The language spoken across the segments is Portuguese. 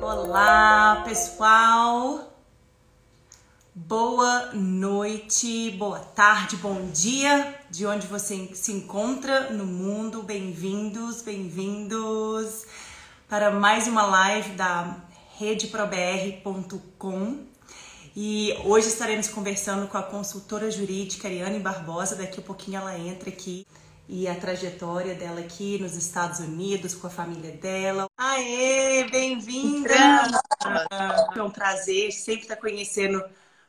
Olá, pessoal. Boa noite, boa tarde, bom dia, de onde você se encontra no mundo. Bem-vindos, bem-vindos para mais uma live da redeprobr.com. E hoje estaremos conversando com a consultora jurídica Ariane Barbosa. Daqui a pouquinho ela entra aqui e a trajetória dela aqui nos Estados Unidos, com a família dela. Aê, bem-vinda! É um prazer sempre estar conhecendo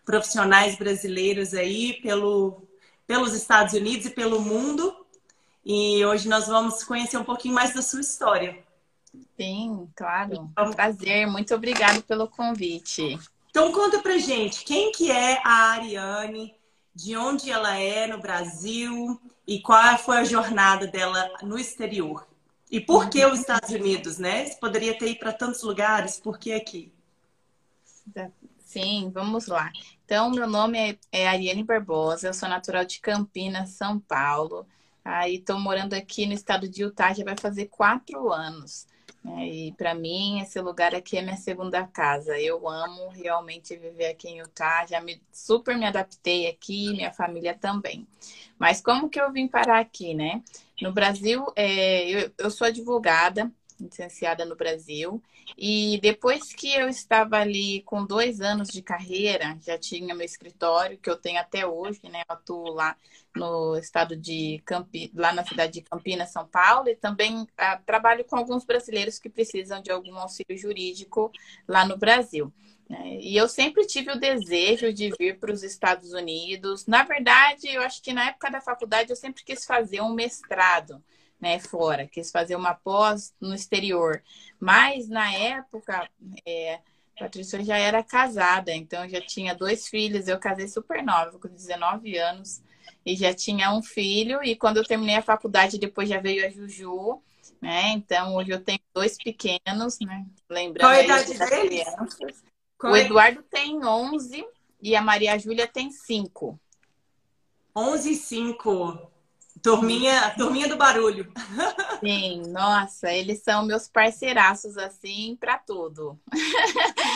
profissionais brasileiros aí pelo, pelos Estados Unidos e pelo mundo. E hoje nós vamos conhecer um pouquinho mais da sua história. Sim, claro. É um prazer. Muito obrigada pelo convite. Então conta pra gente, quem que é a Ariane, de onde ela é no Brasil e qual foi a jornada dela no exterior? E por que os Estados Unidos, né? Você poderia ter ido para tantos lugares, por que aqui? Sim, vamos lá. Então, meu nome é, é Ariane Barbosa, eu sou natural de Campinas, São Paulo. Aí estou morando aqui no estado de Utah já vai fazer quatro anos. Né? E para mim, esse lugar aqui é minha segunda casa. Eu amo realmente viver aqui em Utah. Já me super me adaptei aqui, minha família também. Mas como que eu vim parar aqui, né? No Brasil, é, eu, eu sou advogada, licenciada no Brasil. E depois que eu estava ali com dois anos de carreira, já tinha meu escritório, que eu tenho até hoje, né? Eu atuo lá no estado de Campinas, lá na cidade de Campinas, São Paulo, e também ah, trabalho com alguns brasileiros que precisam de algum auxílio jurídico lá no Brasil. Né? E eu sempre tive o desejo de vir para os Estados Unidos. Na verdade, eu acho que na época da faculdade eu sempre quis fazer um mestrado né, fora, quis fazer uma pós no exterior. Mas na época, é, Patrícia já era casada, então já tinha dois filhos. Eu casei super nova, com 19 anos, e já tinha um filho. E quando eu terminei a faculdade, depois já veio a Juju, né? Então hoje eu tenho dois pequenos, né? Lembrando Qual a idade deles? Qual o é? Eduardo tem 11 e a Maria Júlia tem 5. 11 e 5. Turminha, turminha do barulho. Sim, nossa, eles são meus parceiraços assim para tudo.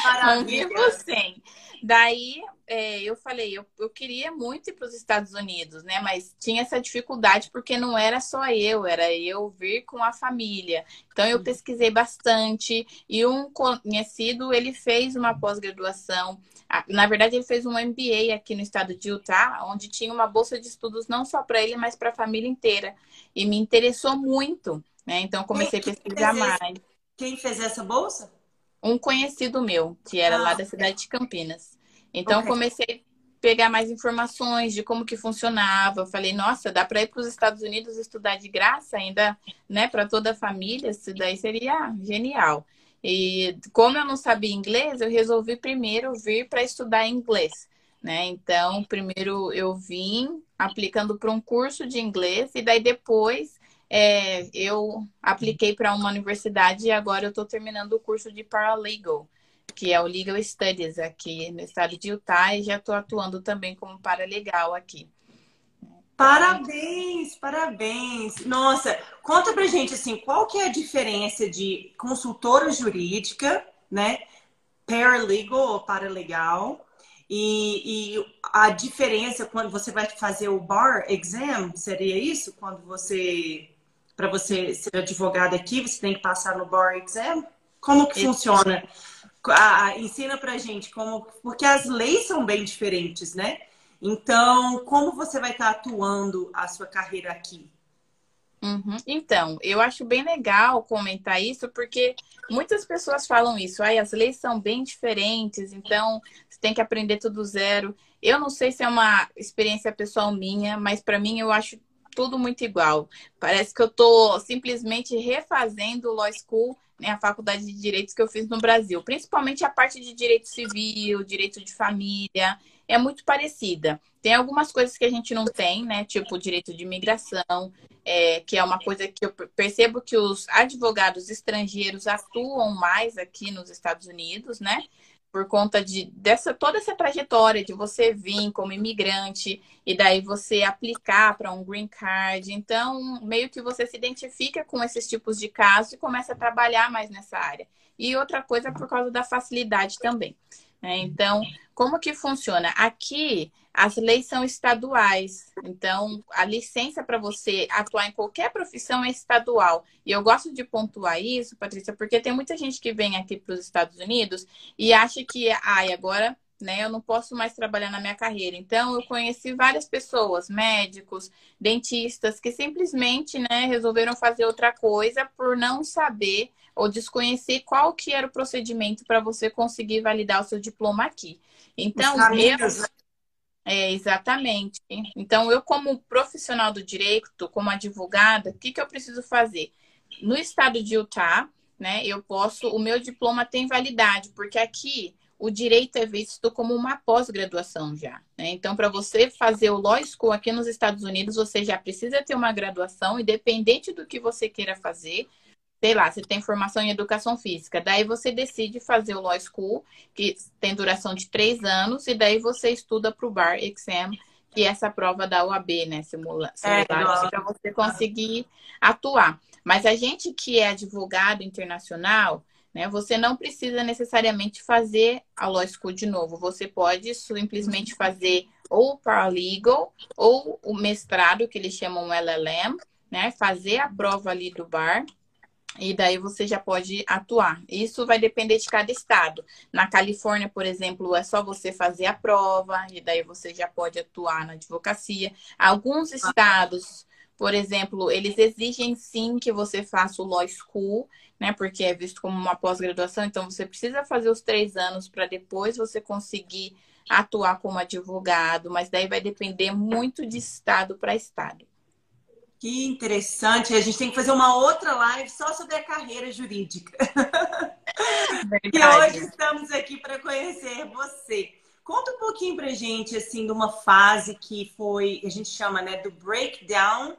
Maravilha. Não vivo sem. Daí é, eu falei, eu, eu queria muito ir para os Estados Unidos, né? Mas tinha essa dificuldade porque não era só eu, era eu vir com a família. Então eu pesquisei bastante e um conhecido ele fez uma pós-graduação na verdade, ele fez um MBA aqui no estado de Utah, onde tinha uma bolsa de estudos não só para ele, mas para a família inteira. E me interessou muito, né? Então comecei quem, a pesquisar mais. Quem fez essa bolsa? Um conhecido meu, que era ah, lá da cidade de Campinas. Então okay. comecei a pegar mais informações de como que funcionava. falei, nossa, dá para ir para os Estados Unidos estudar de graça ainda, né, para toda a família. Isso daí seria genial. E como eu não sabia inglês, eu resolvi primeiro vir para estudar inglês. Né? Então, primeiro eu vim aplicando para um curso de inglês e daí depois é, eu apliquei para uma universidade e agora eu estou terminando o curso de paralegal, que é o Legal Studies aqui no estado de Utah e já estou atuando também como paralegal aqui. Parabéns, parabéns. Nossa, conta pra gente assim, qual que é a diferença de consultora jurídica, né? Paralegal ou paralegal, e, e, a diferença quando você vai fazer o bar exam, seria isso? Quando você, para você ser advogado aqui, você tem que passar no bar exam? Como que funciona? Ah, ensina pra gente como, porque as leis são bem diferentes, né? Então, como você vai estar atuando a sua carreira aqui? Uhum. Então, eu acho bem legal comentar isso, porque muitas pessoas falam isso. Ai, as leis são bem diferentes, então você tem que aprender tudo zero. Eu não sei se é uma experiência pessoal minha, mas para mim eu acho tudo muito igual. Parece que eu estou simplesmente refazendo o Law School, né, a faculdade de direitos que eu fiz no Brasil, principalmente a parte de direito civil, direito de família é muito parecida. Tem algumas coisas que a gente não tem, né? Tipo direito de imigração, é, que é uma coisa que eu percebo que os advogados estrangeiros atuam mais aqui nos Estados Unidos, né? Por conta de dessa toda essa trajetória de você vir como imigrante e daí você aplicar para um green card. Então, meio que você se identifica com esses tipos de casos e começa a trabalhar mais nessa área. E outra coisa por causa da facilidade também. Né? Então, como que funciona? Aqui as leis são estaduais, então a licença para você atuar em qualquer profissão é estadual. E eu gosto de pontuar isso, Patrícia, porque tem muita gente que vem aqui para os Estados Unidos e acha que, ai, agora né, eu não posso mais trabalhar na minha carreira. Então, eu conheci várias pessoas, médicos, dentistas, que simplesmente né, resolveram fazer outra coisa por não saber ou desconhecer qual que era o procedimento para você conseguir validar o seu diploma aqui. Então, eu, né? É, exatamente. Então, eu, como profissional do direito, como advogada, o que, que eu preciso fazer? No estado de Utah, né, eu posso, o meu diploma tem validade, porque aqui o direito é visto como uma pós-graduação já. Né? Então, para você fazer o Law School aqui nos Estados Unidos, você já precisa ter uma graduação, independente do que você queira fazer, sei lá, você tem formação em educação física, daí você decide fazer o Law School, que tem duração de três anos, e daí você estuda para o Bar Exam, que é essa prova da UAB, né? Simula é, para você conseguir atuar. Mas a gente que é advogado internacional, né? Você não precisa necessariamente fazer a Law School de novo. Você pode simplesmente fazer ou o paralegal ou o mestrado, que eles chamam LLM, né? Fazer a prova ali do bar e daí você já pode atuar. Isso vai depender de cada estado. Na Califórnia, por exemplo, é só você fazer a prova e daí você já pode atuar na advocacia. Alguns estados, por exemplo, eles exigem sim que você faça o law school, né? Porque é visto como uma pós-graduação. Então você precisa fazer os três anos para depois você conseguir atuar como advogado. Mas daí vai depender muito de estado para estado. Que interessante. A gente tem que fazer uma outra live só sobre a carreira jurídica. e hoje estamos aqui para conhecer você. Conta um pouquinho pra gente, assim, de uma fase que foi, a gente chama, né, do breakdown,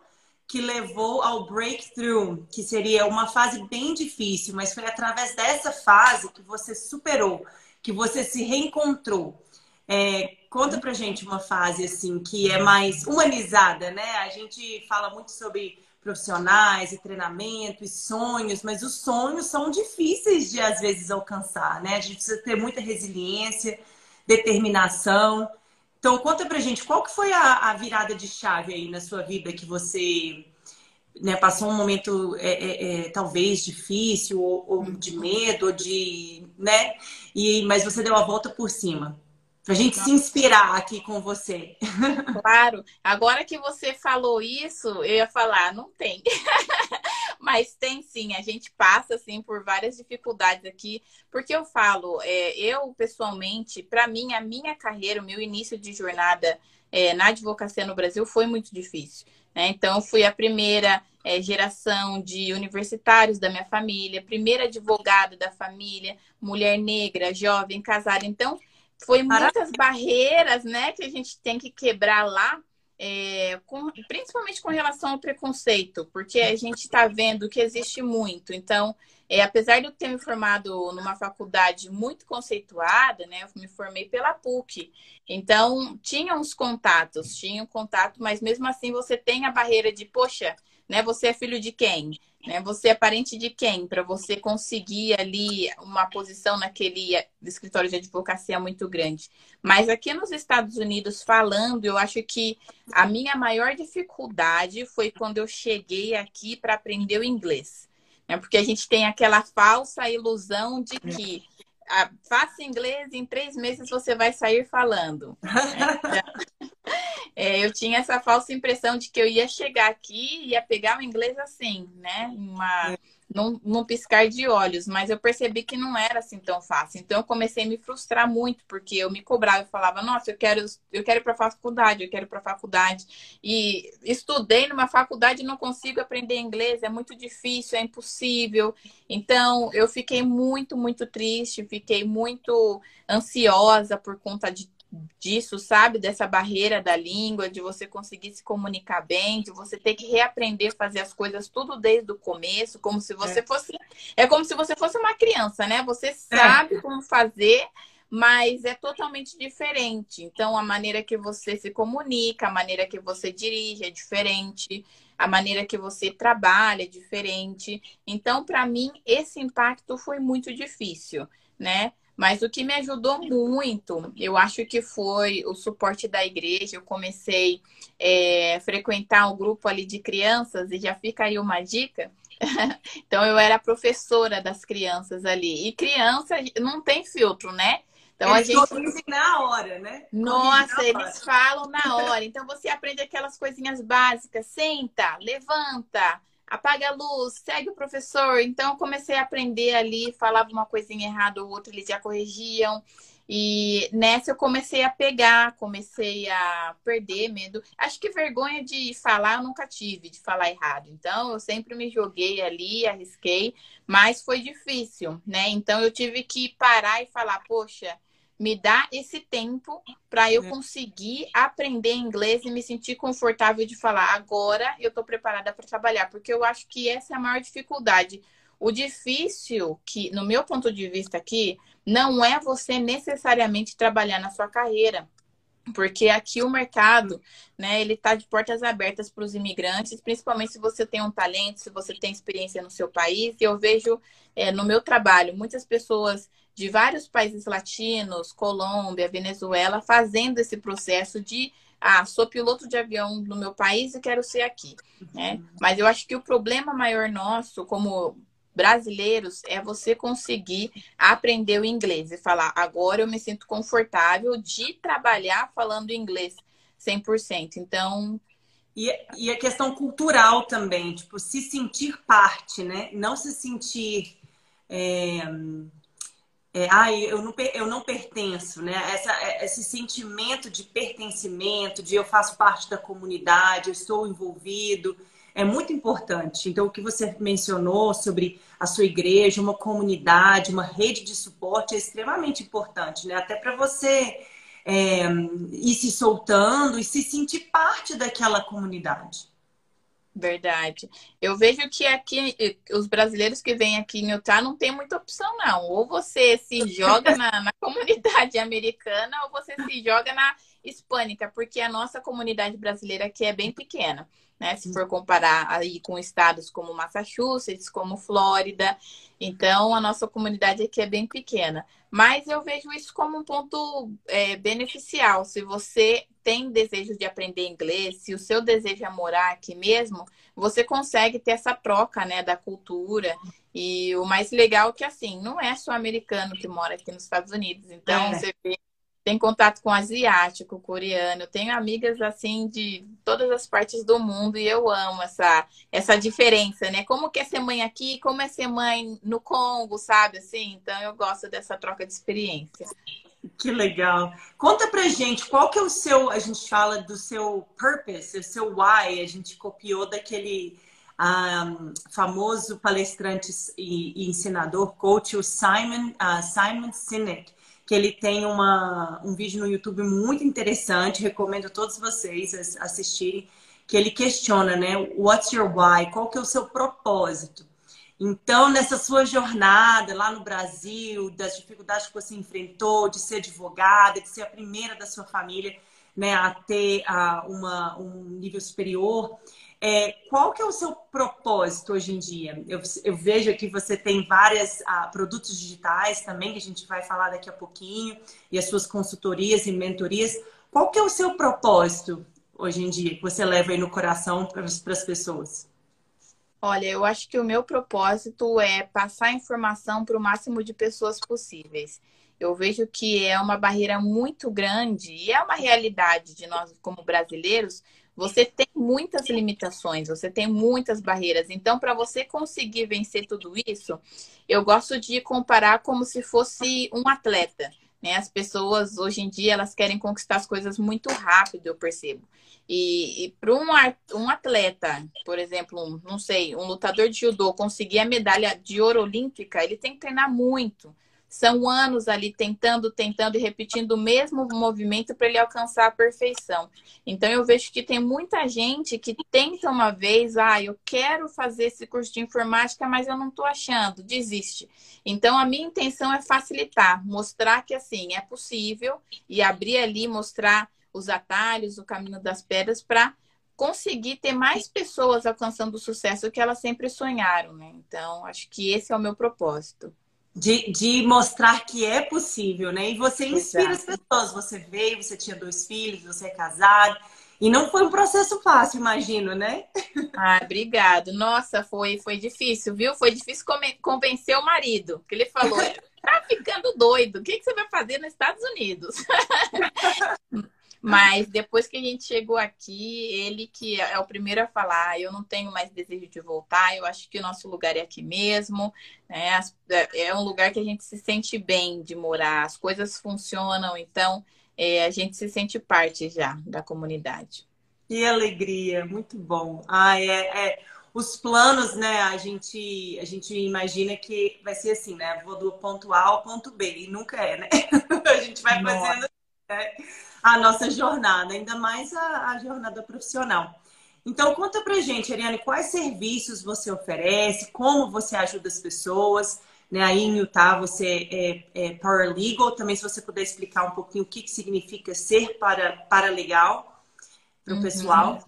que levou ao breakthrough, que seria uma fase bem difícil, mas foi através dessa fase que você superou, que você se reencontrou. É, conta pra gente uma fase assim que é mais humanizada, né? A gente fala muito sobre profissionais e treinamento e sonhos, mas os sonhos são difíceis de às vezes alcançar, né? A gente precisa ter muita resiliência, determinação. Então conta pra gente qual que foi a, a virada de chave aí na sua vida que você né, passou um momento é, é, é, talvez difícil ou, ou, de medo, ou de, né? E mas você deu a volta por cima. Pra gente se inspirar aqui com você. Claro. Agora que você falou isso, eu ia falar, não tem. Mas tem sim, a gente passa assim por várias dificuldades aqui, porque eu falo, é, eu pessoalmente, para mim, a minha carreira, o meu início de jornada é, na advocacia no Brasil foi muito difícil. Né? Então, fui a primeira é, geração de universitários da minha família, primeira advogada da família, mulher negra, jovem, casada. Então, foi muitas barreiras, né, que a gente tem que quebrar lá, é, com, principalmente com relação ao preconceito, porque a gente está vendo que existe muito. Então, é, apesar de eu ter me formado numa faculdade muito conceituada, né, eu me formei pela PUC. Então, tinha uns contatos, tinha um contato, mas mesmo assim você tem a barreira de, poxa, né, você é filho de quem? Né? Você é parente de quem? Para você conseguir ali uma posição naquele escritório de advocacia muito grande. Mas aqui nos Estados Unidos, falando, eu acho que a minha maior dificuldade foi quando eu cheguei aqui para aprender o inglês. Né? Porque a gente tem aquela falsa ilusão de que ah, faça inglês, em três meses você vai sair falando. Né? É, eu tinha essa falsa impressão de que eu ia chegar aqui e ia pegar o inglês assim, né? Uma, é. num, num, piscar de olhos, mas eu percebi que não era assim tão fácil. Então eu comecei a me frustrar muito, porque eu me cobrava e falava, nossa, eu quero, eu quero ir para a faculdade, eu quero ir para a faculdade. E estudei numa faculdade e não consigo aprender inglês, é muito difícil, é impossível. Então eu fiquei muito, muito triste, fiquei muito ansiosa por conta de disso, sabe? Dessa barreira da língua, de você conseguir se comunicar bem, de você ter que reaprender a fazer as coisas tudo desde o começo, como se você é. fosse. É como se você fosse uma criança, né? Você é. sabe é. como fazer, mas é totalmente diferente. Então, a maneira que você se comunica, a maneira que você dirige é diferente, a maneira que você trabalha é diferente. Então, para mim, esse impacto foi muito difícil, né? Mas o que me ajudou muito, eu acho que foi o suporte da igreja. Eu comecei é, a frequentar um grupo ali de crianças, e já fica aí uma dica. então, eu era professora das crianças ali. E criança não tem filtro, né? Então eles a gente na hora, né? Nossa, na eles hora. falam na hora. Então você aprende aquelas coisinhas básicas, senta, levanta, apaga a luz, segue o professor. Então eu comecei a aprender ali, falava uma coisinha errada ou outra, eles já corrigiam. E nessa eu comecei a pegar, comecei a perder medo. Acho que vergonha de falar eu nunca tive, de falar errado. Então eu sempre me joguei ali, arrisquei, mas foi difícil, né? Então eu tive que parar e falar, poxa, me dá esse tempo para eu é. conseguir aprender inglês e me sentir confortável de falar agora eu estou preparada para trabalhar, porque eu acho que essa é a maior dificuldade. O difícil, que no meu ponto de vista aqui, não é você necessariamente trabalhar na sua carreira, porque aqui o mercado, né, ele está de portas abertas para os imigrantes, principalmente se você tem um talento, se você tem experiência no seu país. E eu vejo é, no meu trabalho muitas pessoas de vários países latinos, Colômbia, Venezuela, fazendo esse processo de ah, sou piloto de avião no meu país e quero ser aqui, né? Uhum. Mas eu acho que o problema maior nosso, como brasileiros, é você conseguir aprender o inglês e falar, agora eu me sinto confortável de trabalhar falando inglês 100%. Então, e, e, a questão cultural também, tipo, se sentir parte, né? Não se sentir é, é, ai, eu não, eu não pertenço, né? Essa, é, esse sentimento de pertencimento, de eu faço parte da comunidade, eu estou envolvido, é muito importante. Então, o que você mencionou sobre a sua igreja, uma comunidade, uma rede de suporte é extremamente importante, né? Até para você é, ir se soltando e se sentir parte daquela comunidade. Verdade. Eu vejo que aqui os brasileiros que vêm aqui em Utah não tem muita opção, não. Ou você se joga na, na comunidade americana ou você se joga na hispânica, porque a nossa comunidade brasileira aqui é bem pequena né? Se for comparar aí com estados como Massachusetts, como Flórida. Então, a nossa comunidade aqui é bem pequena. Mas eu vejo isso como um ponto é, beneficial. Se você tem desejo de aprender inglês, se o seu desejo é morar aqui mesmo, você consegue ter essa troca, né, da cultura. E o mais legal é que, assim, não é só americano que mora aqui nos Estados Unidos. Então, é. você vê tem contato com asiático, coreano. tenho amigas assim de todas as partes do mundo e eu amo essa essa diferença, né? Como que é ser mãe aqui, como é ser mãe no Congo, sabe assim? Então eu gosto dessa troca de experiência. Que legal. Conta pra gente, qual que é o seu, a gente fala do seu purpose, o seu why, a gente copiou daquele um, famoso palestrante e, e, ensinador, coach, o Simon, uh, Simon Sinek que ele tem uma, um vídeo no YouTube muito interessante, recomendo a todos vocês assistirem, que ele questiona, né? What's your why? Qual que é o seu propósito? Então, nessa sua jornada lá no Brasil, das dificuldades que você enfrentou, de ser advogada, de ser a primeira da sua família né, a ter a, uma, um nível superior, é, qual que é o seu propósito hoje em dia? Eu, eu vejo que você tem vários ah, produtos digitais também, que a gente vai falar daqui a pouquinho, e as suas consultorias e mentorias. Qual que é o seu propósito hoje em dia, que você leva aí no coração para as pessoas? Olha, eu acho que o meu propósito é passar informação para o máximo de pessoas possíveis. Eu vejo que é uma barreira muito grande e é uma realidade de nós como brasileiros você tem muitas limitações, você tem muitas barreiras. Então, para você conseguir vencer tudo isso, eu gosto de comparar como se fosse um atleta. Né? As pessoas hoje em dia elas querem conquistar as coisas muito rápido, eu percebo. E, e para um, um atleta, por exemplo, um, não sei, um lutador de judô conseguir a medalha de ouro olímpica, ele tem que treinar muito são anos ali tentando, tentando e repetindo o mesmo movimento para ele alcançar a perfeição. Então eu vejo que tem muita gente que tenta uma vez, ah, eu quero fazer esse curso de informática, mas eu não estou achando, desiste. Então a minha intenção é facilitar, mostrar que assim é possível e abrir ali, mostrar os atalhos, o caminho das pedras para conseguir ter mais pessoas alcançando o sucesso que elas sempre sonharam, né? Então, acho que esse é o meu propósito. De, de mostrar que é possível, né? E você inspira Exato. as pessoas. Você veio, você tinha dois filhos, você é casado. E não foi um processo fácil, imagino, né? Ah, obrigado. Nossa, foi, foi difícil, viu? Foi difícil convencer o marido. Que ele falou, tá ficando doido. O que, que você vai fazer nos Estados Unidos? Mas depois que a gente chegou aqui, ele que é o primeiro a falar, ah, eu não tenho mais desejo de voltar, eu acho que o nosso lugar é aqui mesmo, né? É, é um lugar que a gente se sente bem de morar, as coisas funcionam, então é, a gente se sente parte já da comunidade. Que alegria, muito bom. Ah, é, é, os planos, né? A gente, a gente imagina que vai ser assim, né? Vou do ponto A ao ponto B, e nunca é, né? a gente vai Nossa. fazendo. Né? a nossa jornada, ainda mais a, a jornada profissional. Então, conta pra gente, Ariane, quais serviços você oferece, como você ajuda as pessoas. Né? Aí em Utah você é, é paralegal, também se você puder explicar um pouquinho o que, que significa ser para, paralegal para o uhum. pessoal.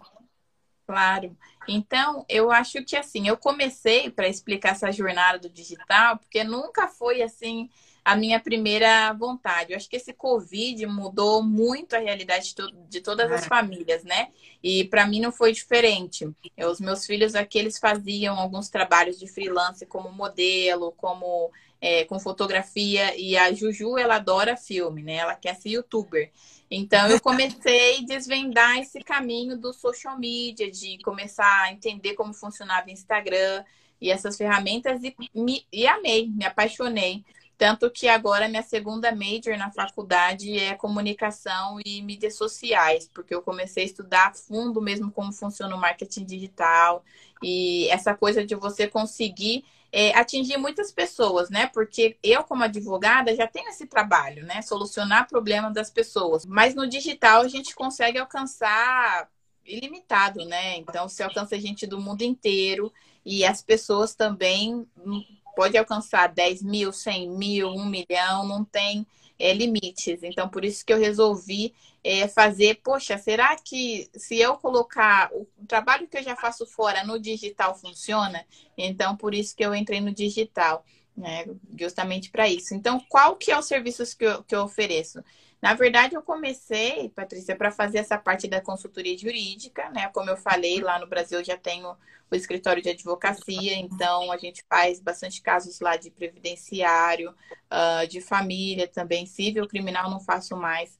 Claro. Então, eu acho que assim, eu comecei para explicar essa jornada do digital, porque nunca foi assim a minha primeira vontade. Eu acho que esse Covid mudou muito a realidade de todas as é. famílias, né? E para mim não foi diferente. Eu, os meus filhos aqui, eles faziam alguns trabalhos de freelance como modelo, como é, com fotografia. E a Juju, ela adora filme, né? Ela quer ser youtuber. Então eu comecei a desvendar esse caminho do social media, de começar a entender como funcionava o Instagram e essas ferramentas e, me, e amei, me apaixonei. Tanto que agora minha segunda major na faculdade é comunicação e mídias sociais, porque eu comecei a estudar a fundo mesmo como funciona o marketing digital e essa coisa de você conseguir é, atingir muitas pessoas, né? Porque eu, como advogada, já tenho esse trabalho, né? Solucionar problemas das pessoas. Mas no digital a gente consegue alcançar ilimitado, né? Então, você alcança gente do mundo inteiro e as pessoas também pode alcançar 10 mil, 100 mil, 1 milhão, não tem é, limites. Então, por isso que eu resolvi é, fazer, poxa, será que se eu colocar o trabalho que eu já faço fora no digital funciona? Então, por isso que eu entrei no digital, né? Justamente para isso. Então, qual que é os serviços que eu, que eu ofereço? Na verdade, eu comecei, Patrícia, para fazer essa parte da consultoria jurídica, né? Como eu falei, lá no Brasil eu já tenho o escritório de advocacia, então a gente faz bastante casos lá de previdenciário, uh, de família também, civil, criminal não faço mais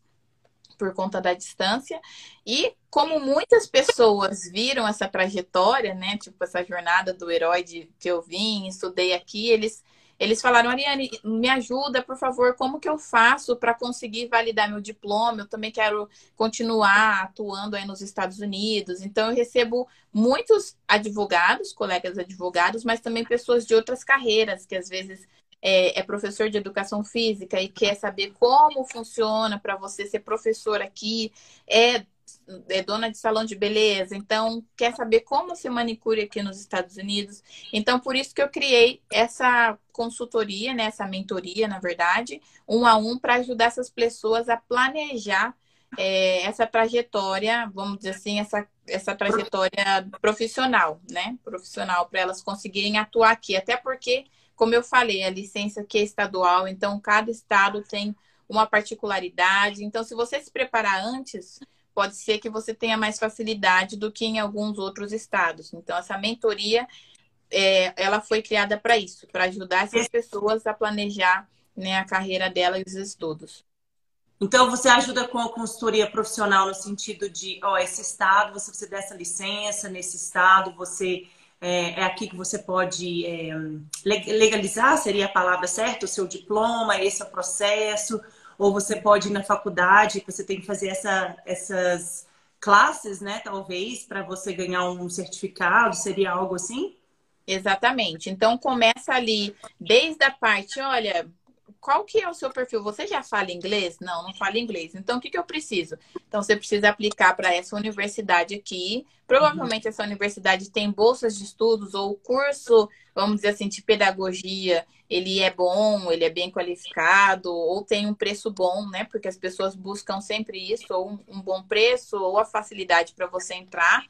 por conta da distância. E como muitas pessoas viram essa trajetória, né, tipo essa jornada do herói de, que eu vim, estudei aqui, eles eles falaram, Ariane, me ajuda, por favor, como que eu faço para conseguir validar meu diploma? Eu também quero continuar atuando aí nos Estados Unidos. Então, eu recebo muitos advogados, colegas advogados, mas também pessoas de outras carreiras, que às vezes é, é, professor de educação física e quer saber como funciona para você ser professor aqui, é é dona de salão de beleza, então quer saber como se manicure aqui nos Estados Unidos. Então, por isso que eu criei essa consultoria, né, essa mentoria, na verdade, um a um, para ajudar essas pessoas a planejar é, essa trajetória, vamos dizer assim, essa, essa trajetória profissional, né? Profissional, para elas conseguirem atuar aqui. Até porque, como eu falei, a licença aqui é estadual, então cada estado tem uma particularidade. Então, se você se preparar antes, pode ser que você tenha mais facilidade do que em alguns outros estados. Então, essa mentoria, é, ela foi criada para isso, para ajudar essas pessoas a planejar né, a carreira dela e os estudos. Então, você ajuda com a consultoria profissional no sentido de, ó, esse estado, você precisa dessa licença, nesse estado, você é, é aqui que você pode é, legalizar, seria a palavra certa, o seu diploma, esse é o processo ou você pode ir na faculdade, você tem que fazer essa, essas classes, né? Talvez, para você ganhar um certificado, seria algo assim? Exatamente. Então começa ali desde a parte, olha, qual que é o seu perfil? Você já fala inglês? Não, não fala inglês. Então, o que, que eu preciso? Então, você precisa aplicar para essa universidade aqui. Provavelmente essa universidade tem bolsas de estudos ou curso, vamos dizer assim, de pedagogia. Ele é bom, ele é bem qualificado, ou tem um preço bom, né? Porque as pessoas buscam sempre isso, ou um, um bom preço, ou a facilidade para você entrar.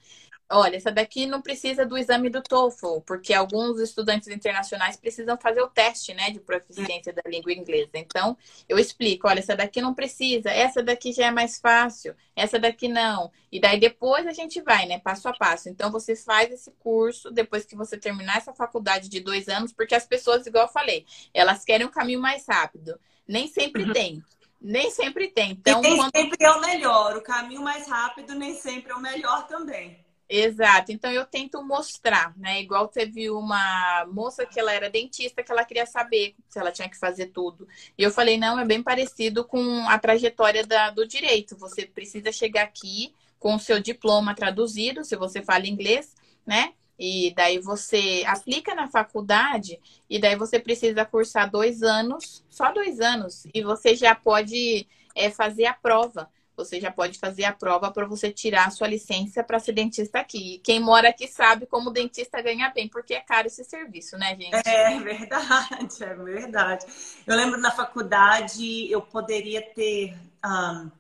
Olha, essa daqui não precisa do exame do TOEFL, porque alguns estudantes internacionais precisam fazer o teste, né, de proficiência da língua inglesa. Então, eu explico, olha, essa daqui não precisa, essa daqui já é mais fácil, essa daqui não. E daí depois a gente vai, né, passo a passo. Então, você faz esse curso depois que você terminar essa faculdade de dois anos, porque as pessoas, igual eu falei, elas querem um caminho mais rápido. Nem sempre uhum. tem. Nem sempre tem. Então, e nem quando... sempre é o melhor. O caminho mais rápido nem sempre é o melhor também. Exato. Então eu tento mostrar, né? Igual teve uma moça que ela era dentista que ela queria saber se ela tinha que fazer tudo. E eu falei, não, é bem parecido com a trajetória da, do direito. Você precisa chegar aqui com o seu diploma traduzido, se você fala inglês, né? E daí você aplica na faculdade e daí você precisa cursar dois anos, só dois anos, e você já pode é, fazer a prova você já pode fazer a prova para você tirar a sua licença para ser dentista aqui. E quem mora aqui sabe como dentista ganha bem, porque é caro esse serviço, né, gente? É verdade, é verdade. Eu lembro na faculdade eu poderia ter. Um,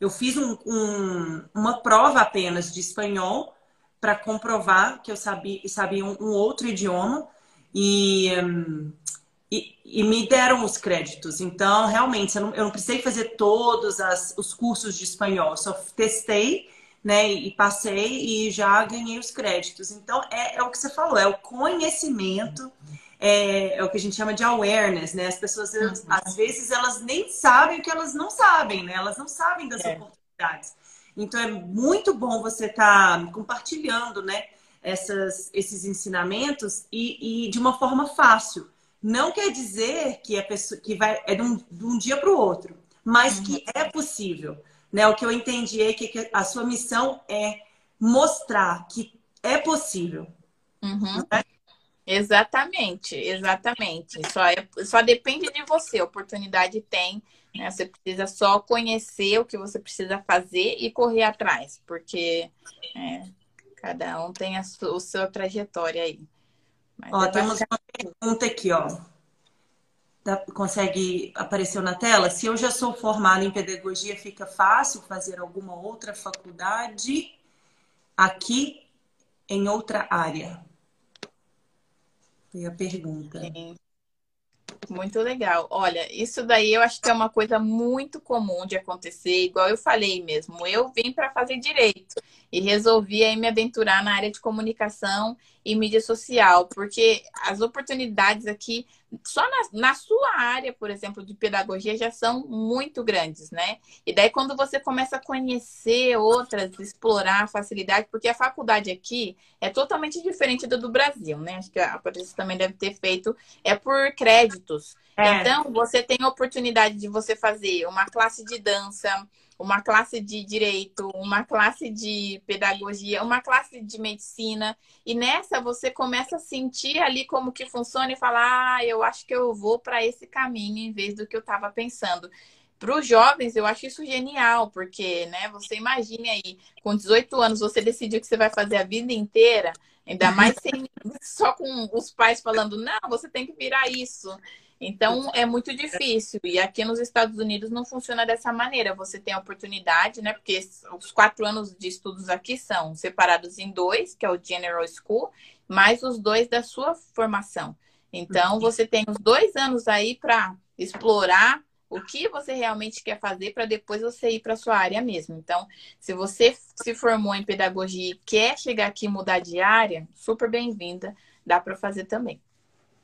eu fiz um, um, uma prova apenas de espanhol para comprovar que eu sabia, sabia um, um outro idioma. E. E, e, me deram os créditos. Então, realmente, eu não, eu não precisei fazer todos as, os cursos de espanhol, só testei, né, e passei e já ganhei os créditos. Então, é, é o que você falou, é o conhecimento, é, é, o que a gente chama de awareness, né? As pessoas, uhum. às vezes, elas nem sabem o que elas não sabem, né? Elas não sabem das é. oportunidades. Então, é muito bom você estar tá compartilhando, né, essas, esses ensinamentos e, e de uma forma fácil não quer dizer que, a pessoa, que vai, é de um, de um dia para o outro, mas uhum. que é possível. Né? O que eu entendi é que a sua missão é mostrar que é possível. Uhum. Né? Exatamente, exatamente. Só, é, só depende de você. A oportunidade tem. Né? Você precisa só conhecer o que você precisa fazer e correr atrás, porque é, cada um tem a sua, a sua trajetória aí. Mas ó, é temos uma pergunta aqui, ó. Consegue aparecer na tela? Se eu já sou formada em pedagogia, fica fácil fazer alguma outra faculdade aqui em outra área? Foi a pergunta. Sim. Muito legal. Olha, isso daí eu acho que é uma coisa muito comum de acontecer, igual eu falei mesmo. Eu vim para fazer direito e resolvi aí me aventurar na área de comunicação e mídia social, porque as oportunidades aqui, só na, na, sua área, por exemplo, de pedagogia, já são muito grandes, né? E daí, quando você começa a conhecer outras, explorar a facilidade, porque a faculdade aqui é totalmente diferente do do Brasil, né? Acho que a Patrícia também deve ter feito, é por créditos. É. Então, você tem a oportunidade de você fazer uma classe de dança, uma classe de direito, uma classe de pedagogia, uma classe de medicina. E nessa você começa a sentir ali como que funciona e falar: ah, eu acho que eu vou para esse caminho em vez do que eu estava pensando. Para os jovens, eu acho isso genial, porque, né, você imagine aí, com 18 anos, você decidiu que você vai fazer a vida inteira, ainda mais sem, só com os pais falando, não, você tem que virar isso. Então é muito difícil. E aqui nos Estados Unidos não funciona dessa maneira. Você tem a oportunidade, né? Porque os quatro anos de estudos aqui são separados em dois, que é o General School, mais os dois da sua formação. Então uhum. você tem os dois anos aí para explorar o que você realmente quer fazer para depois você ir para sua área mesmo. Então, se você se formou em pedagogia e quer chegar aqui e mudar de área, super bem-vinda, dá para fazer também.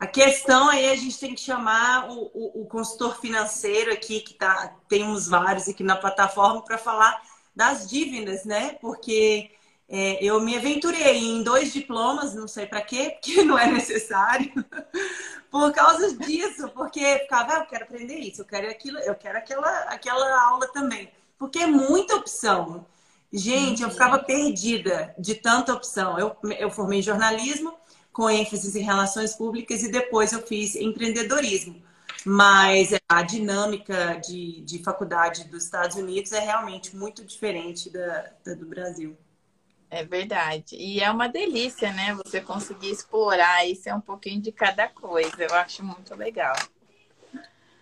A questão aí a gente tem que chamar o, o, o consultor financeiro aqui, que tá, tem uns vários aqui na plataforma, para falar das dívidas, né? Porque é, eu me aventurei em dois diplomas, não sei para quê, porque não é necessário, por causa disso, porque ficava, ah, eu quero aprender isso, eu quero aquilo, eu quero aquela, aquela aula também, porque é muita opção. Gente, eu ficava perdida de tanta opção. Eu, eu formei em jornalismo, com ênfase em relações públicas e depois eu fiz empreendedorismo. mas a dinâmica de, de faculdade dos Estados Unidos é realmente muito diferente da, da do Brasil. É verdade. E é uma delícia, né? Você conseguir explorar isso é um pouquinho de cada coisa. Eu acho muito legal.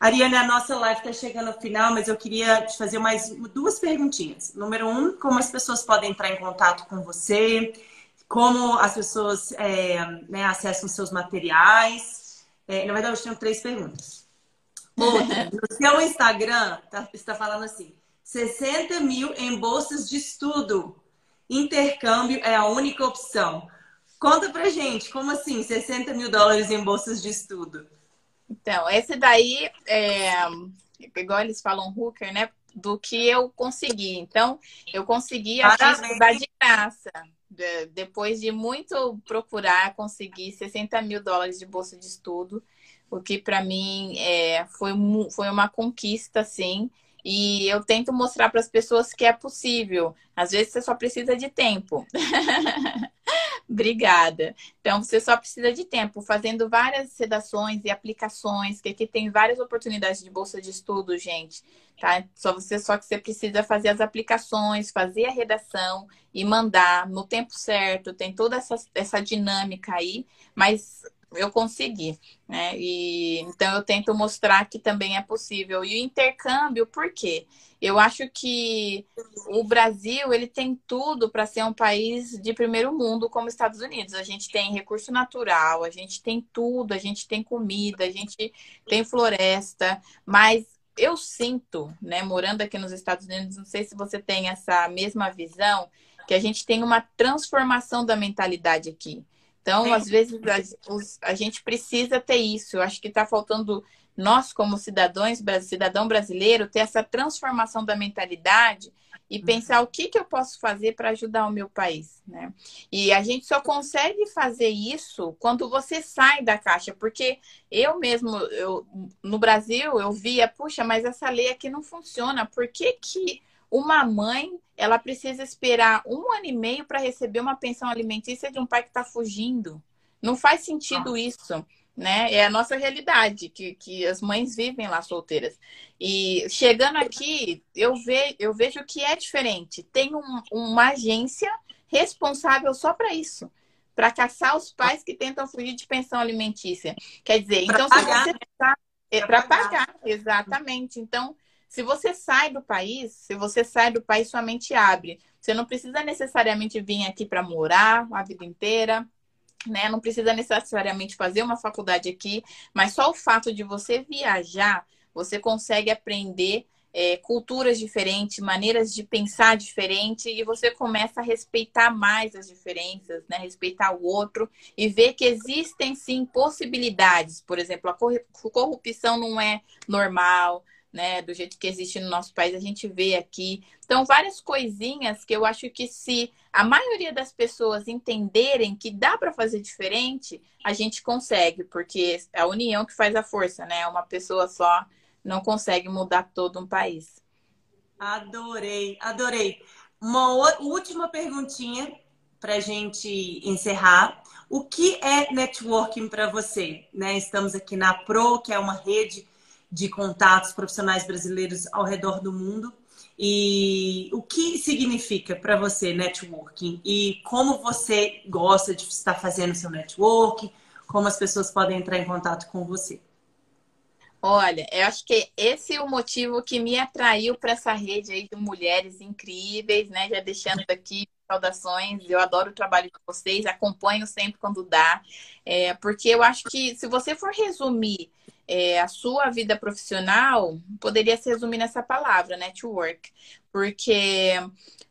Ariane, a nossa live está chegando ao final, mas eu queria te fazer mais duas perguntinhas. Número um, como as pessoas podem entrar em contato com você? Como as pessoas é, né, acessam seus materiais? É, na verdade, eu tenho três perguntas. Outra, no seu Instagram, tá, está falando assim, 60 mil em bolsas de estudo intercâmbio é a única opção. Conta pra gente, como assim 60 mil dólares em bolsas de estudo? Então, esse daí é igual eles falam hooker, né? Do que eu consegui. Então, eu consegui aqui estudar de graça. Depois de muito procurar, consegui 60 mil dólares de bolsa de estudo, o que para mim é, foi, foi uma conquista, assim. E eu tento mostrar para as pessoas que é possível. Às vezes você só precisa de tempo. Obrigada. Então, você só precisa de tempo, fazendo várias redações e aplicações, que aqui tem várias oportunidades de bolsa de estudo, gente. Tá? Só você só que você precisa fazer as aplicações, fazer a redação e mandar no tempo certo. Tem toda essa, essa dinâmica aí, mas eu consegui, né? E então eu tento mostrar que também é possível. E o intercâmbio, por quê? Eu acho que o Brasil ele tem tudo para ser um país de primeiro mundo como Estados Unidos. A gente tem recurso natural, a gente tem tudo, a gente tem comida, a gente tem floresta, mas eu sinto, né, morando aqui nos Estados Unidos, não sei se você tem essa mesma visão, que a gente tem uma transformação da mentalidade aqui. Então, às vezes, a, a, gente precisa ter isso. Eu acho que está faltando nós, como cidadãos, cidadão brasileiro, ter essa transformação da mentalidade e uhum. pensar o que, que eu posso fazer para ajudar o meu país, né? E a gente só consegue fazer isso quando você sai da caixa, porque eu mesmo, eu, no Brasil, eu via, puxa, mas essa lei aqui não funciona, por que que uma mãe, ela precisa esperar um ano e meio para receber uma pensão alimentícia de um pai que está fugindo. Não faz sentido ah. isso, né? É a nossa realidade, que, que as mães vivem lá solteiras. E chegando aqui, eu, ve, eu vejo que é diferente. Tem um, uma agência responsável só para isso. Para caçar os pais que tentam fugir de pensão alimentícia. Quer dizer, pra então pagar, se você está. É, para pagar. pagar, exatamente. Então, se você sai do país, se você sai do país, sua mente abre. Você não precisa necessariamente vir aqui para morar a vida inteira, né? Não precisa necessariamente fazer uma faculdade aqui, mas só o fato de você viajar, você consegue aprender é, culturas diferentes, maneiras de pensar diferente, e você começa a respeitar mais as diferenças, né? Respeitar o outro e ver que existem sim possibilidades. Por exemplo, a corrupção não é normal né? Do jeito que existe no nosso país, a gente vê aqui. Então, várias coisinhas que eu acho que se a maioria das pessoas entenderem que dá para fazer diferente, a gente consegue, porque é a união que faz a força, né? Uma pessoa só não consegue mudar todo um país. Adorei, adorei. Uma última perguntinha para gente encerrar. O que é networking para você? Né? Estamos aqui na Pro, que é uma rede de contatos profissionais brasileiros ao redor do mundo. E o que significa para você networking? E como você gosta de estar fazendo seu networking? Como as pessoas podem entrar em contato com você? Olha, eu acho que esse é o motivo que me atraiu para essa rede aí de mulheres incríveis, né? Já deixando aqui saudações, eu adoro o trabalho de vocês, acompanho sempre quando dá, é, porque eu acho que se você for resumir é, a sua vida profissional poderia se resumir nessa palavra, network. Porque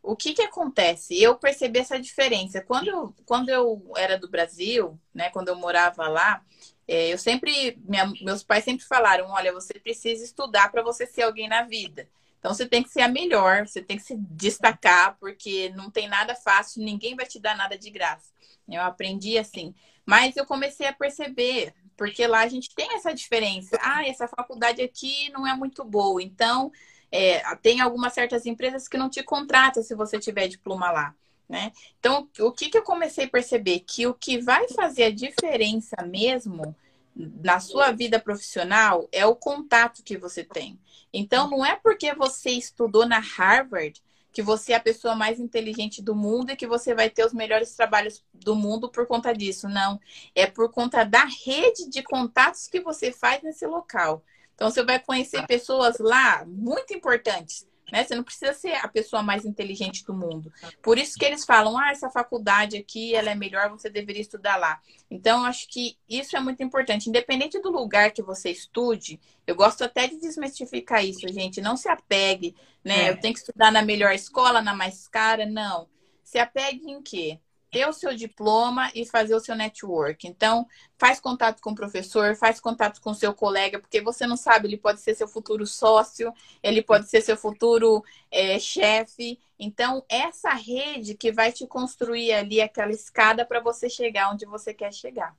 o que, que acontece? Eu percebi essa diferença. Quando eu, quando eu era do Brasil, né, quando eu morava lá, é, eu sempre, minha, meus pais sempre falaram: olha, você precisa estudar para você ser alguém na vida. Então você tem que ser a melhor, você tem que se destacar, porque não tem nada fácil, ninguém vai te dar nada de graça. Eu aprendi assim. Mas eu comecei a perceber porque lá a gente tem essa diferença. Ah, essa faculdade aqui não é muito boa. Então, é, tem algumas certas empresas que não te contratam se você tiver diploma lá. Né? Então, o que, que eu comecei a perceber? Que o que vai fazer a diferença mesmo na sua vida profissional é o contato que você tem. Então, não é porque você estudou na Harvard que você é a pessoa mais inteligente do mundo e que você vai ter os melhores trabalhos do mundo por conta disso. Não. É por conta da rede de contatos que você faz nesse local. Então, você vai conhecer pessoas lá muito importantes né? Você não precisa ser a pessoa mais inteligente do mundo. Por isso que eles falam, ah, essa faculdade aqui, ela é melhor, você deveria estudar lá. Então, acho que isso é muito importante. Independente do lugar que você estude, eu gosto até de desmistificar isso, gente. Não se apegue, né? É. Eu tenho que estudar na melhor escola, na mais cara. Não. Se apegue em quê? Ter o seu diploma e fazer o seu network. Então, faz contato com o professor, faz contato com o seu colega, porque você não sabe, ele pode ser seu futuro sócio, ele pode ser seu futuro é, chefe. Então, essa rede que vai te construir ali aquela escada para você chegar onde você quer chegar.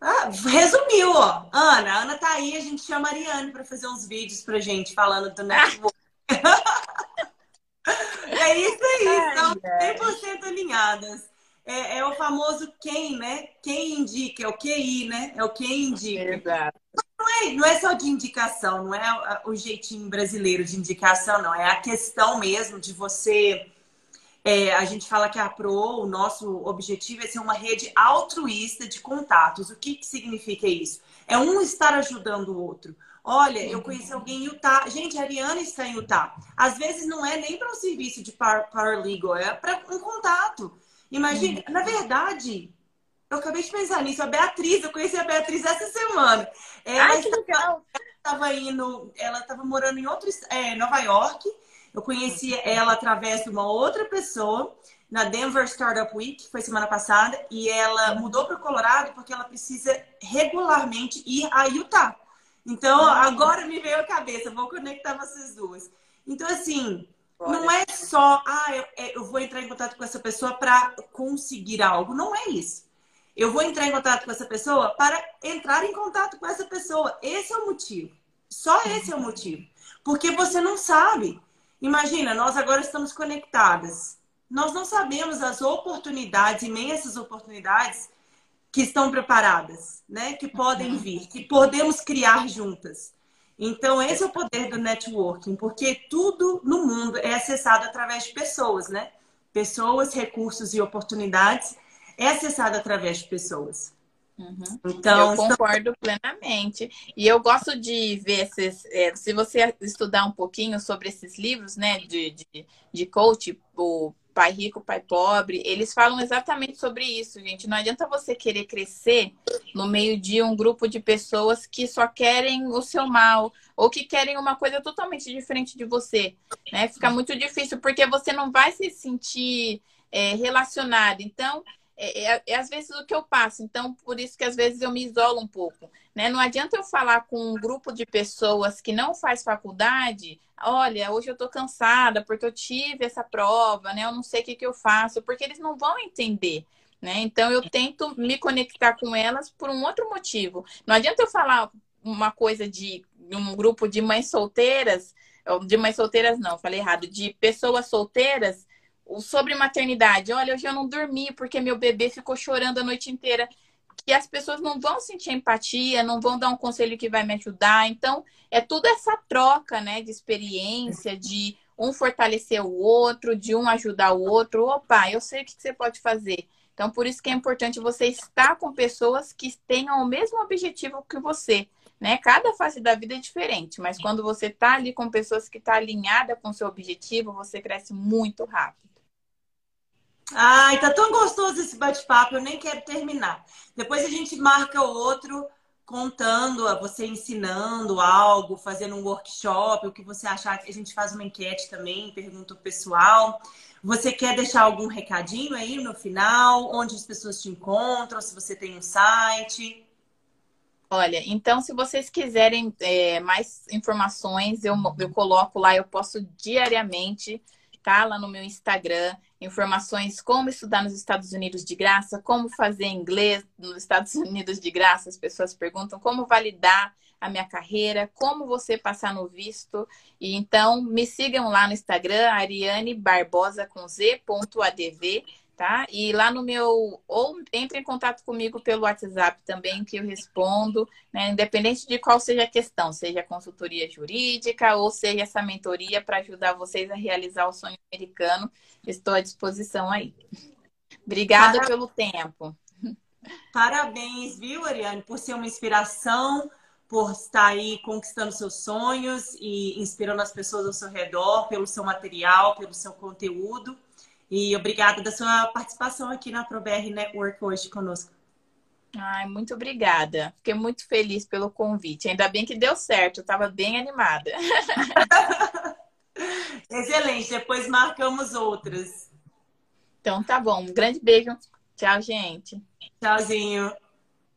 Ah, resumiu, ó. Ana, a Ana tá aí, a gente chama a Ariane para fazer uns vídeos pra gente falando do network. É isso aí, estão 100% alinhadas. É, é, o famoso quem, né? Quem indica, é o QI, né? É o quem indica. Exato. Não é, não é só de indicação, não é o jeitinho brasileiro de indicação, não. É a questão mesmo de você. É, a gente fala que a PRO, o nosso objetivo é ser uma rede altruísta de contatos. O que, que significa isso? É um estar ajudando o outro. Olha, eu conheci alguém em Utah. Gente, a Ariana está em Utah. Às vezes não é nem para um serviço de paralegal, é para um contato. Imagina, na verdade, eu acabei de pensar nisso. A Beatriz, eu conheci a Beatriz essa semana. Ela Ai, estava, estava indo, ela estava morando em outro, é, Nova York. Eu conheci ela através de uma outra pessoa na Denver Startup Week, que foi semana passada, e ela mudou para o Colorado porque ela precisa regularmente ir a Utah. Então, agora me veio a cabeça, vou conectar vocês duas. Então, assim, Olha. não é só, ah, eu, é, eu, vou entrar em contato com essa pessoa para conseguir algo. Não é isso. Eu vou entrar em contato com essa pessoa para entrar em contato com essa pessoa. Esse é o motivo. Só esse é o motivo. Porque você não sabe. Imagina, nós agora estamos conectadas. Nós não sabemos as oportunidades, imensas oportunidades que estão preparadas, né? Que podem uhum. vir, que podemos criar juntas. Então, esse é o poder do networking, porque tudo no mundo é acessado através de pessoas, né? Pessoas, recursos e oportunidades é acessado através de pessoas. Uhum. Então, eu concordo plenamente. E eu gosto de ver esses. É, se você estudar um pouquinho sobre esses livros, né, de, de, de coach, o pai rico, pai pobre, eles falam exatamente sobre isso, gente. Não adianta você querer crescer no meio de um grupo de pessoas que só querem o seu mal ou que querem uma coisa totalmente diferente de você, né? Fica muito difícil porque você não vai se sentir é, relacionado. Então, é, é, é, às vezes o que eu passo. Então, por isso que às vezes eu me isolo um pouco. Né? Não adianta eu falar com um grupo de pessoas que não faz faculdade, olha, hoje eu tô cansada porque eu tive essa prova, né? Eu não sei o que, que eu faço, porque eles não vão entender. Né? Então eu tento me conectar com elas por um outro motivo. Não adianta eu falar uma coisa de um grupo de mães solteiras, de mães solteiras não, falei errado, de pessoas solteiras sobre maternidade. Olha, hoje eu não dormi porque meu bebê ficou chorando a noite inteira. Que as pessoas não vão sentir empatia, não vão dar um conselho que vai me ajudar. Então, é tudo essa troca, né, de experiência, de um fortalecer o outro, de um ajudar o outro. Opa, eu sei o que você pode fazer. Então, por isso que é importante você estar com pessoas que tenham o mesmo objetivo que você. Né? Cada fase da vida é diferente, mas quando você está ali com pessoas que estão tá alinhadas com o seu objetivo, você cresce muito rápido. Ai, tá tão gostoso esse bate-papo, eu nem quero terminar. Depois a gente marca outro contando, você ensinando algo, fazendo um workshop, o que você achar. A gente faz uma enquete também, pergunta o pessoal. Você quer deixar algum recadinho aí no final? Onde as pessoas te encontram? Se você tem um site? Olha, então se vocês quiserem é, mais informações, eu, eu coloco lá, eu posto diariamente tá lá no meu Instagram informações como estudar nos Estados Unidos de graça, como fazer inglês nos Estados Unidos de graça. As pessoas perguntam como validar a minha carreira, como você passar no visto. E então me sigam lá no Instagram, Ariane Barbosa com Z.adv. tá? E lá no meu, ou entre em contato comigo pelo WhatsApp também, que eu respondo, né? Independente de qual seja a questão, seja consultoria jurídica ou seja essa mentoria para ajudar vocês a realizar o sonho americano, estou à disposição aí. Obrigada pelo tempo. Parabéns, viu, Ariane, por ser uma inspiração, por estar aí conquistando seus sonhos e inspirando as pessoas ao seu redor, pelo seu material, pelo seu conteúdo. E obrigada da sua participação aqui na ProBR Network hoje conosco. Ai, muito obrigada. Fiquei muito feliz pelo convite. Ainda bem que deu certo, eu estava bem animada. Excelente, depois marcamos outras. Então tá bom, um grande beijo. Tchau, gente. Tchauzinho.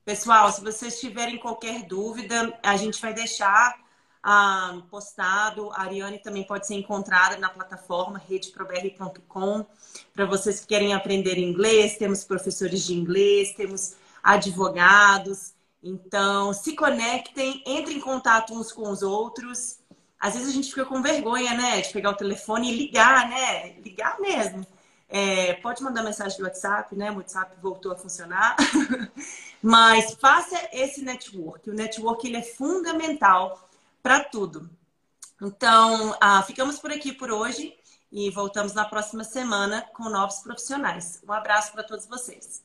Pessoal, se vocês tiverem qualquer dúvida, a gente vai deixar ah, postado. A Ariane também pode ser encontrada na plataforma redeprobr.com. Para vocês que querem aprender inglês, temos professores de inglês, temos advogados. Então, se conectem, entrem em contato uns com os outros. Às vezes a gente fica com vergonha, né? De pegar o telefone e ligar, né? Ligar mesmo. É, pode mandar mensagem no WhatsApp, né? O WhatsApp voltou a funcionar. Mas faça esse network. O network ele é fundamental para tudo. Então, ah, ficamos por aqui por hoje e voltamos na próxima semana com novos profissionais. Um abraço para todos vocês.